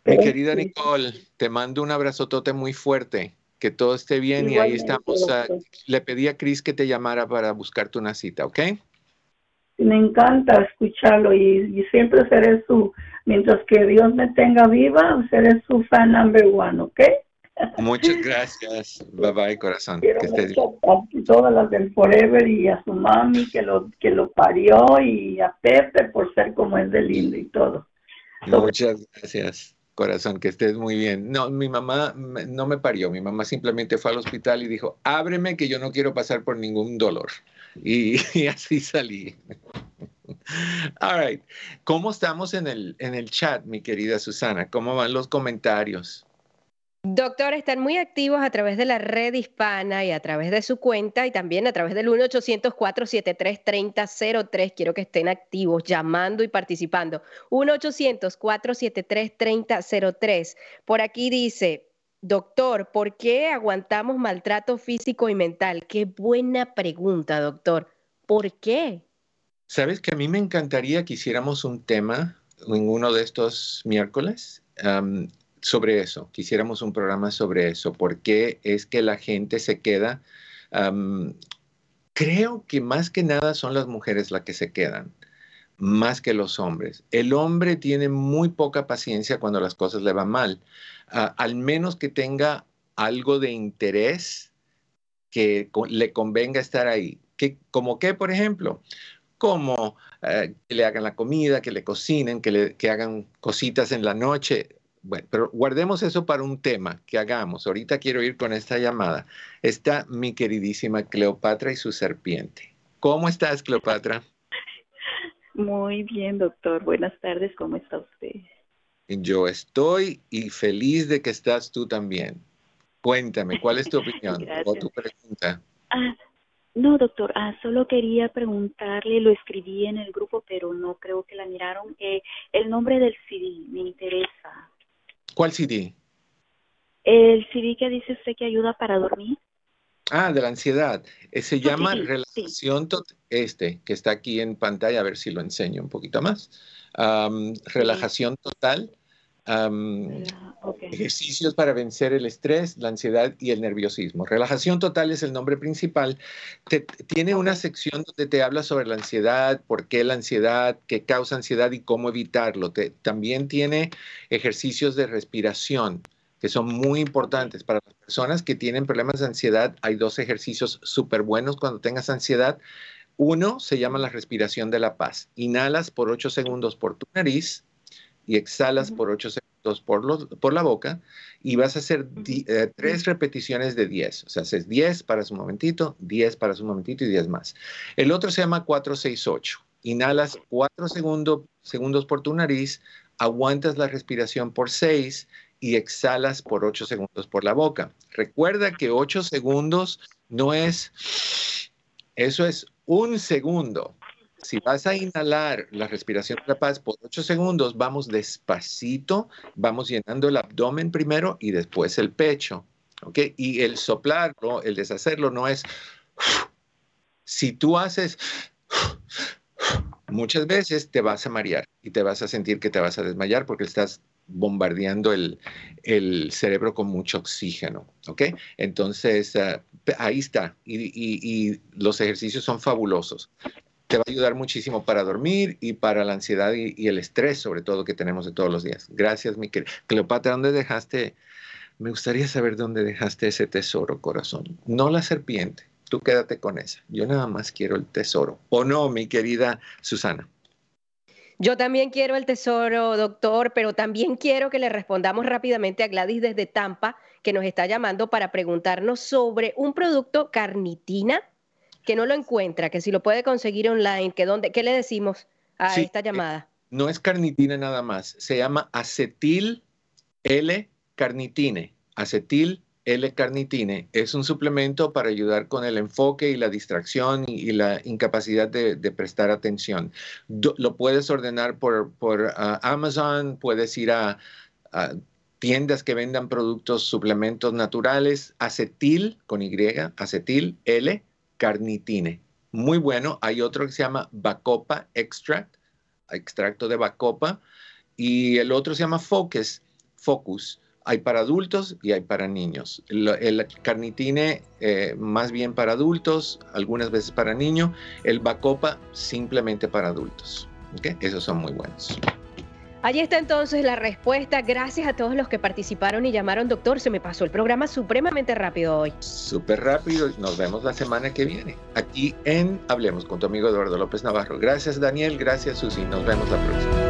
Mi querida Nicole, te mando un abrazotote muy fuerte, que todo esté bien y ahí estamos. le pedí a Cris que te llamara para buscarte una cita, ¿ok? me encanta escucharlo y, siempre seré su, mientras que Dios me tenga viva, seré su fan number one, ¿ok? Muchas gracias. Bye bye, corazón. Quiero que estés... a todas las del Forever y a su mami que lo, que lo parió y a Pepe por ser como es de lindo y todo. Muchas gracias, corazón, que estés muy bien. No, mi mamá no me parió, mi mamá simplemente fue al hospital y dijo, ábreme que yo no quiero pasar por ningún dolor. Y, *laughs* así salí. All right. ¿Cómo estamos en el, en el chat, mi querida Susana? ¿Cómo van los comentarios? Doctor, están muy activos a través de la red hispana y a través de su cuenta y también a través del 1-800-473-3003. Quiero que estén activos, llamando y participando. 1-800-473-3003. Por aquí dice, doctor, ¿por qué aguantamos maltrato físico y mental? Qué buena pregunta, doctor. ¿Por qué? Sabes que a mí me encantaría que hiciéramos un tema en uno de estos miércoles sobre eso, quisiéramos un programa sobre eso, por qué es que la gente se queda. creo que más que nada son las mujeres las que se quedan, más que los hombres. El hombre tiene muy poca paciencia cuando las cosas le van mal, al menos que tenga algo de interés que le convenga estar ahí. Que, ¿Como qué, por ejemplo? Como eh, que le hagan la comida, que le cocinen, que, le, que hagan cositas en la noche bueno, pero guardemos eso para un tema que hagamos. Ahorita quiero ir con esta llamada. Está mi queridísima Cleopatra y su serpiente. ¿Cómo estás, Cleopatra? Muy bien, doctor. Buenas tardes. ¿Cómo está usted? Yo estoy y feliz de que estás tú también. Cuéntame, ¿cuál es tu *laughs* opinión o tu pregunta? Ah, no, doctor, ah, solo quería preguntarle, lo escribí en el grupo, pero no creo que la miraron. Eh, el nombre del CD me interesa. ¿Cuál CD? El CD que dice usted que ayuda para dormir. Ah, de la ansiedad. Eh, se llama Relajación este, que está aquí en pantalla, a ver si lo enseño un poquito más. relajación total Ejercicios para vencer el estrés, la ansiedad y el nerviosismo. Relajación total es el nombre principal. tiene una sección donde te habla sobre la ansiedad, por qué la ansiedad, qué causa ansiedad y cómo evitarlo. también tiene ejercicios de respiración que son muy importantes para las personas que tienen problemas de ansiedad. Hay dos ejercicios súper buenos cuando tengas ansiedad. Uno se llama la respiración de la paz. Inhalas por 8 segundos por tu nariz y exhalas por 8 segundos por, por la boca y vas a hacer eh, tres repeticiones de 10. O sea, haces 10 para su momentito, 10 para su momentito y 10 más. El otro se llama 468. Inhalas 4 segundos, segundos por tu nariz, aguantas la respiración por 6 y exhalas por 8 segundos por la boca. Recuerda que 8 segundos no es, eso es un segundo si vas a inhalar la respiración de la paz por 8 segundos, vamos despacito, vamos llenando el abdomen primero y después el pecho. ¿Ok? Y el soplarlo, el deshacerlo no es... Si tú haces... Muchas veces te vas a marear y te vas a sentir que te vas a desmayar porque estás bombardeando el, cerebro con mucho oxígeno, ¿ok? Entonces, ah, ahí está. y, los ejercicios son fabulosos te va a ayudar muchísimo para dormir y para la ansiedad y, el estrés, sobre todo, que tenemos de todos los días. Gracias, mi querida. Cleopatra, ¿dónde dejaste? Me gustaría saber dónde dejaste ese tesoro, corazón. No la serpiente. Tú quédate con esa. Yo nada más quiero el tesoro. ¿O no, mi querida Susana? Yo también quiero el tesoro, doctor, pero también quiero que le respondamos rápidamente a Gladys desde Tampa, que nos está llamando para preguntarnos sobre un producto carnitina que no lo encuentra, que si lo puede conseguir online, que dónde, ¿qué le decimos a esta eh, llamada? no es carnitina nada más, se llama acetil L-carnitine. Acetil L-carnitine es un suplemento para ayudar con el enfoque y la distracción y, la incapacidad de, prestar atención. lo puedes ordenar por, por ah, Amazon, puedes ir a, a tiendas que vendan productos, suplementos naturales, acetil con Y, acetil L carnitine. Muy bueno. Hay otro que se llama Bacopa Extract, extracto de Bacopa. Y el otro se llama Focus, Focus. Hay para adultos y hay para niños. El, carnitine eh, más bien para adultos, algunas veces para niños. El Bacopa simplemente para adultos. ¿okay? Esos son muy buenos. Allí está entonces la respuesta. Gracias a todos los que participaron y llamaron, doctor. Se me pasó el programa supremamente rápido hoy. Súper rápido. Nos vemos la semana que viene. Aquí en Hablemos con tu amigo Eduardo López Navarro. Gracias Daniel, gracias Susi. Nos vemos la próxima.